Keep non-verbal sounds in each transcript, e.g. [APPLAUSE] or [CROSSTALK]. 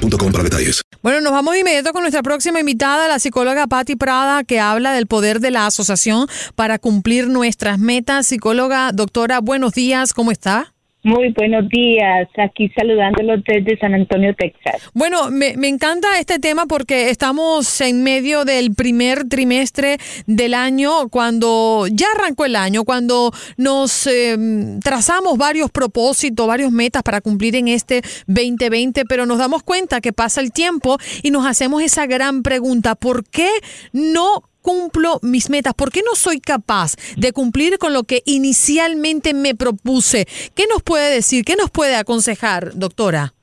para detalles. Bueno, nos vamos de inmediato con nuestra próxima invitada, la psicóloga Patti Prada, que habla del poder de la asociación para cumplir nuestras metas. Psicóloga, doctora, buenos días, ¿cómo está? Muy buenos días, aquí saludándolos desde San Antonio, Texas. Bueno, me, me, encanta este tema porque estamos en medio del primer trimestre del año, cuando ya arrancó el año, cuando nos eh, trazamos varios propósitos, varios metas para cumplir en este 2020, pero nos damos cuenta que pasa el tiempo y nos hacemos esa gran pregunta, ¿por qué no cumplo mis metas? ¿Por qué no soy capaz de cumplir con lo que inicialmente me propuse? ¿Qué nos puede decir? ¿Qué nos puede aconsejar, doctora?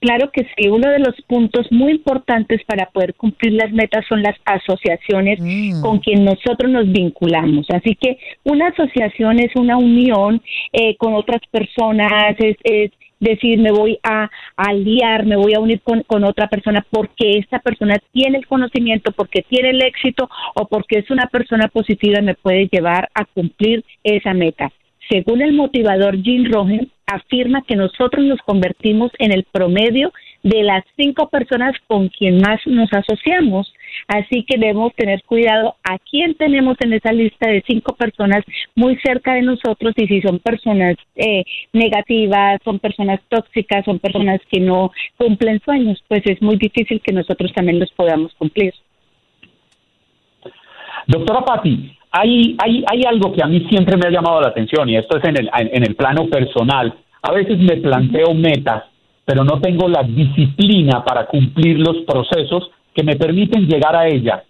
Claro que sí, uno de los puntos muy importantes para poder cumplir las metas son las asociaciones mm. con quien nosotros nos vinculamos. Así que una asociación es una unión eh, con otras personas, es, es decir, me voy a, aliar, me voy a unir con, con, otra persona porque esta persona tiene el conocimiento, porque tiene el éxito o porque es una persona positiva me puede llevar a cumplir esa meta. Según el motivador Jim Rohn, afirma que nosotros nos convertimos en el promedio de las cinco personas con quien más nos asociamos. Así que debemos tener cuidado a quién tenemos en esa lista de cinco personas muy cerca de nosotros y si son personas eh, negativas, son personas tóxicas, son personas que no cumplen sueños, pues es muy difícil que nosotros también los podamos cumplir. Doctora Patti, hay, hay, hay algo que a mí siempre me ha llamado la atención y esto es en el, en el plano personal. A veces me planteo metas, pero no tengo la disciplina para cumplir los procesos que me permiten llegar a ellas.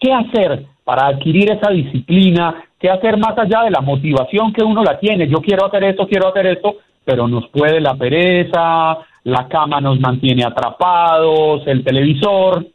¿Qué hacer para adquirir esa disciplina? ¿Qué hacer más allá de la motivación que uno la tiene? Yo quiero hacer esto, quiero hacer esto, pero nos puede la pereza, la cama nos mantiene atrapados, el televisor.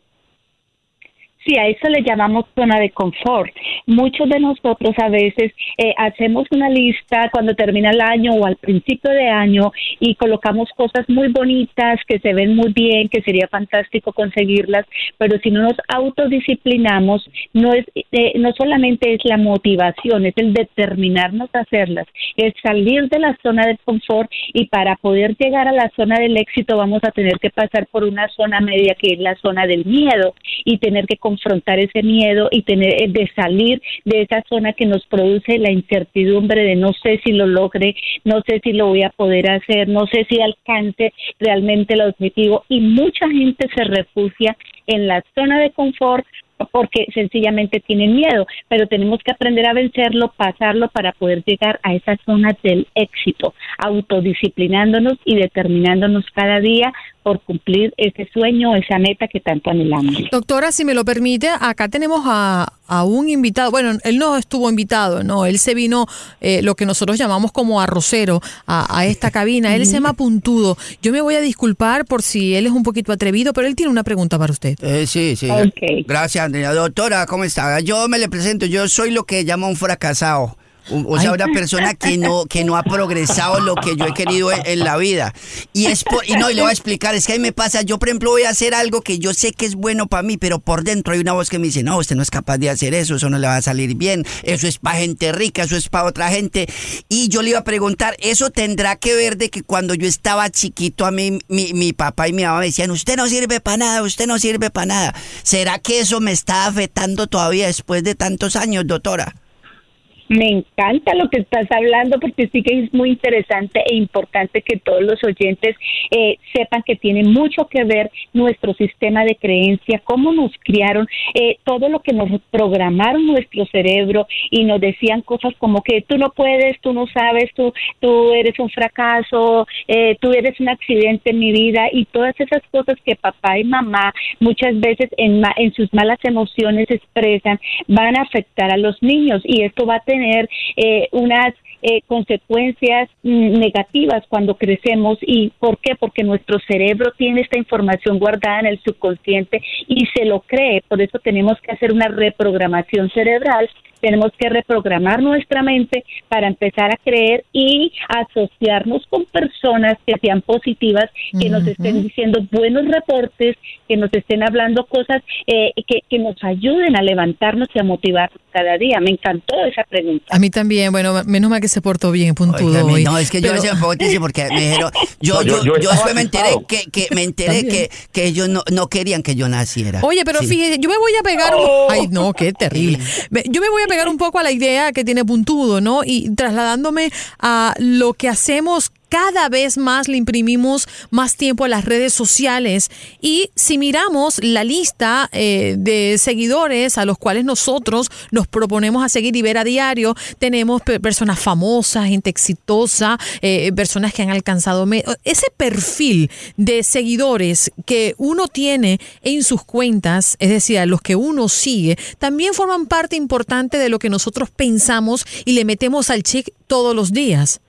Sí, a eso le llamamos zona de confort. Muchos de nosotros a veces eh, hacemos una lista cuando termina el año o al principio de año y colocamos cosas muy bonitas que se ven muy bien, que sería fantástico conseguirlas, pero si no nos autodisciplinamos, no es eh, no solamente es la motivación, es el determinarnos a hacerlas, es salir de la zona del confort y para poder llegar a la zona del éxito vamos a tener que pasar por una zona media que es la zona del miedo y tener que confrontar ese miedo y tener eh, de salir de esa zona que nos produce la incertidumbre de no sé si lo logre, no sé si lo voy a poder hacer, no sé si alcance realmente el objetivo. Y mucha gente se refugia en la zona de confort porque sencillamente tienen miedo, pero tenemos que aprender a vencerlo, pasarlo para poder llegar a esa zona del éxito, autodisciplinándonos y determinándonos cada día por cumplir ese sueño, esa meta que tanto anhelamos. Doctora, si me lo permite, acá tenemos a, a un invitado, bueno, él no estuvo invitado, no, él se vino eh, lo que nosotros llamamos como arrocero a, a esta [LAUGHS] cabina, él se llama Puntudo. Yo me voy a disculpar por si él es un poquito atrevido, pero él tiene una pregunta para usted. Eh, sí, sí. Gracias, Andrea. Doctora, ¿cómo está? Yo me le presento, yo soy lo que llama un fracasado. O sea, una persona que no, que no ha progresado lo que yo he querido en, en la vida. Y es por- y no, y le voy a explicar, es que a mí me pasa, yo por ejemplo voy a hacer algo que yo sé que es bueno para mí, pero por dentro hay una voz que me dice, no, usted no es capaz de hacer eso, eso no le va a salir bien, eso es para gente rica, eso es para otra gente. Y yo le iba a preguntar, ¿eso tendrá que ver de que cuando yo estaba chiquito a mí, mi, mi papá y mi mamá me decían, usted no sirve para nada, usted no sirve para nada? ¿Será que eso me está afectando todavía después de tantos años, doctora? Me encanta lo que estás hablando porque sí que es muy interesante e importante que todos los oyentes eh, sepan que tiene mucho que ver nuestro sistema de creencia, cómo nos criaron, eh, todo lo que nos programaron nuestro cerebro y nos decían cosas como que tú no puedes, tú no sabes, tú, tú eres un fracaso, eh, tú eres un accidente en mi vida y todas esas cosas que papá y mamá muchas veces en, en sus malas emociones expresan van a afectar a los niños y esto va a tener eh, unas eh, consecuencias mm, negativas cuando crecemos y ¿por qué? Porque nuestro cerebro tiene esta información guardada en el subconsciente y se lo cree, por eso tenemos que hacer una reprogramación cerebral tenemos que reprogramar nuestra mente para empezar a creer y asociarnos con personas que sean positivas, que nos estén diciendo buenos reportes, que nos estén hablando cosas eh, que, que nos ayuden a levantarnos y a motivarnos cada día. Me encantó esa pregunta. A mí también, bueno, menos mal que se portó bien, Puntudo. Oiga, hoy. no, es que yo Pero- me pongo porque me dijeron, [LAUGHS] yo, No, yo, yo- yo, yo estaba después me enteré que, que me enteré que, que ellos no, no querían que yo naciera. Oye, pero Sí. fíjese, yo me voy a pegar. Oh. un- Ay, no, qué terrible. Yo me voy a pegar un poco a la idea que tiene Puntudo, ¿no? Y trasladándome a lo que hacemos. Cada vez más le imprimimos más tiempo a las redes sociales y si miramos la lista eh, de seguidores a los cuales nosotros nos proponemos a seguir y ver a diario, tenemos pe- personas famosas, gente exitosa, eh, personas que han alcanzado ese perfil de seguidores que uno tiene en sus cuentas, es decir, a los que uno sigue, también forman parte importante de lo que nosotros pensamos y le metemos al check todos los días.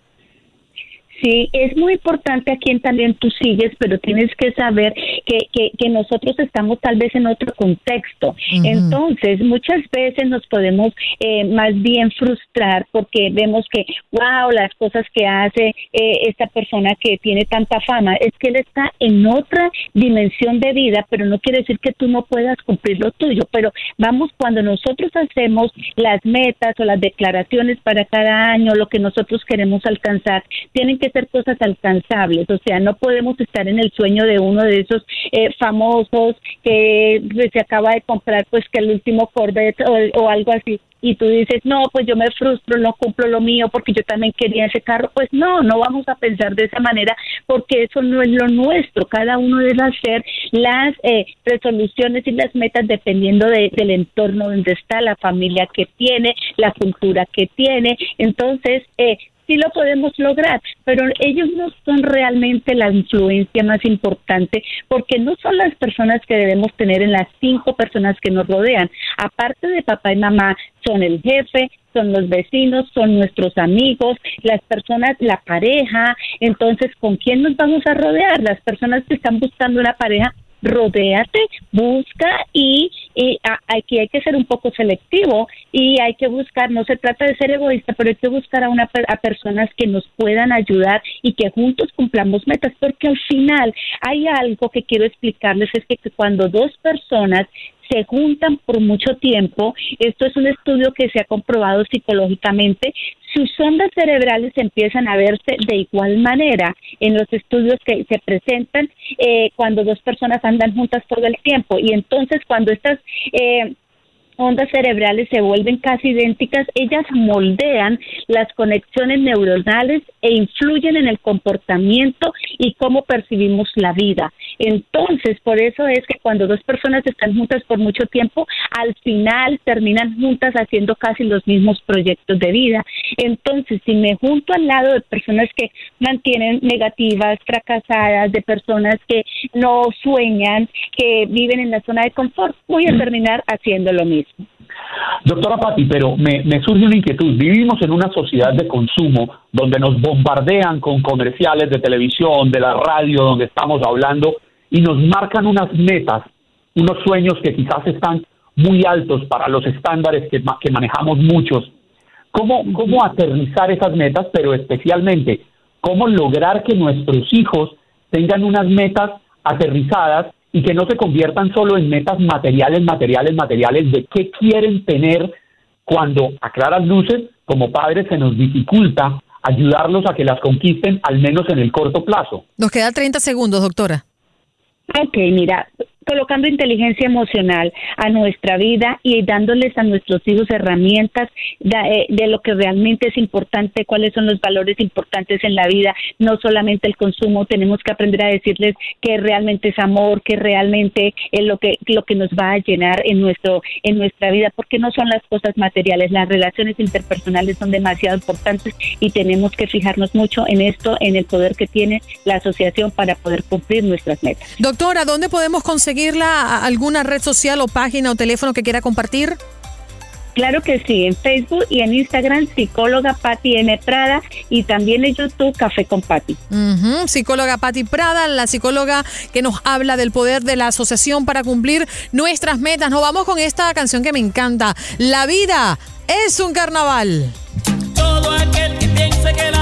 Sí, es muy importante a quién también tú sigues, pero tienes que saber que, que, que nosotros estamos tal vez en otro contexto. Entonces, muchas veces nos podemos eh, más bien frustrar porque vemos que, wow, las cosas que hace eh, esta persona que tiene tanta fama, es que él está en otra dimensión de vida, pero no quiere decir que tú no puedas cumplir lo tuyo. Pero vamos, cuando nosotros hacemos las metas o las declaraciones para cada año, lo que nosotros queremos alcanzar, tienen que ser cosas alcanzables. O sea, no podemos estar en el sueño de uno de esos eh, famosos que se acaba de comprar, pues que el último Corvette o, algo así. Y tú dices, no, pues yo me frustro, no cumplo lo mío porque yo también quería ese carro. Pues no, no vamos a pensar de esa manera porque eso no es lo nuestro. Cada uno debe hacer las eh, resoluciones y las metas dependiendo de- del entorno donde está, la familia que tiene, la cultura que tiene. Entonces, eh, sí lo podemos lograr, pero ellos no son realmente la influencia más importante porque no son las personas que debemos tener en las cinco personas que nos rodean. Aparte de papá y mamá, son el jefe, son los vecinos, son nuestros amigos, las personas, la pareja. Entonces, ¿con quién nos vamos a rodear? Las personas que están buscando una pareja rodéate, busca y, y aquí hay que ser un poco selectivo y hay que buscar, no se trata de ser egoísta, pero hay que buscar a, una, a personas que nos puedan ayudar y que juntos cumplamos metas, porque al final hay algo que quiero explicarles, es que cuando dos personas se juntan por mucho tiempo, esto es un estudio que se ha comprobado psicológicamente, sus ondas cerebrales empiezan a verse de igual manera en los estudios que se presentan eh, cuando dos personas andan juntas todo el tiempo. Y entonces cuando estas eh, ondas cerebrales se vuelven casi idénticas, ellas moldean las conexiones neuronales e influyen en el comportamiento y cómo percibimos la vida. Entonces, por eso es que cuando dos personas están juntas por mucho tiempo, al final terminan juntas haciendo casi los mismos proyectos de vida. Entonces, si me junto al lado de personas que mantienen negativas, fracasadas, de personas que no sueñan, que viven en la zona de confort, voy a terminar haciendo lo mismo. Doctora Patti, pero me, surge una inquietud. Vivimos en una sociedad de consumo donde nos bombardean con comerciales de televisión, de la radio, donde estamos hablando y nos marcan unas metas, unos sueños que quizás están muy altos para los estándares que, que manejamos muchos. ¿Cómo, ¿Cómo aterrizar esas metas, pero especialmente cómo lograr que nuestros hijos tengan unas metas aterrizadas y que no se conviertan solo en metas materiales, materiales, materiales de qué quieren tener cuando a claras luces como padres se nos dificulta ayudarlos a que las conquisten al menos en el corto plazo. Nos queda 30 segundos, doctora. Ok, mira, colocando inteligencia emocional a nuestra vida y dándoles a nuestros hijos herramientas eh, de, lo que realmente es importante, cuáles son los valores importantes en la vida, no solamente el consumo, tenemos que aprender a decirles que realmente es amor, que realmente es lo que lo que nos va a llenar en nuestro en nuestra vida, porque no son las cosas materiales, las relaciones interpersonales son demasiado importantes y tenemos que fijarnos mucho en esto, en el poder que tiene la asociación para poder cumplir nuestras metas. Doctora, ¿dónde podemos conseguir seguirla? ¿Alguna red social o página o teléfono que quiera compartir? Claro que sí, en Facebook y en Instagram, psicóloga Patti M. Prada y también en YouTube, Café con Patti. Psicóloga Patti Prada, la psicóloga que nos habla del poder de la asociación para cumplir nuestras metas. Nos vamos con esta canción que me encanta. La vida es un carnaval. Todo aquel que piense que la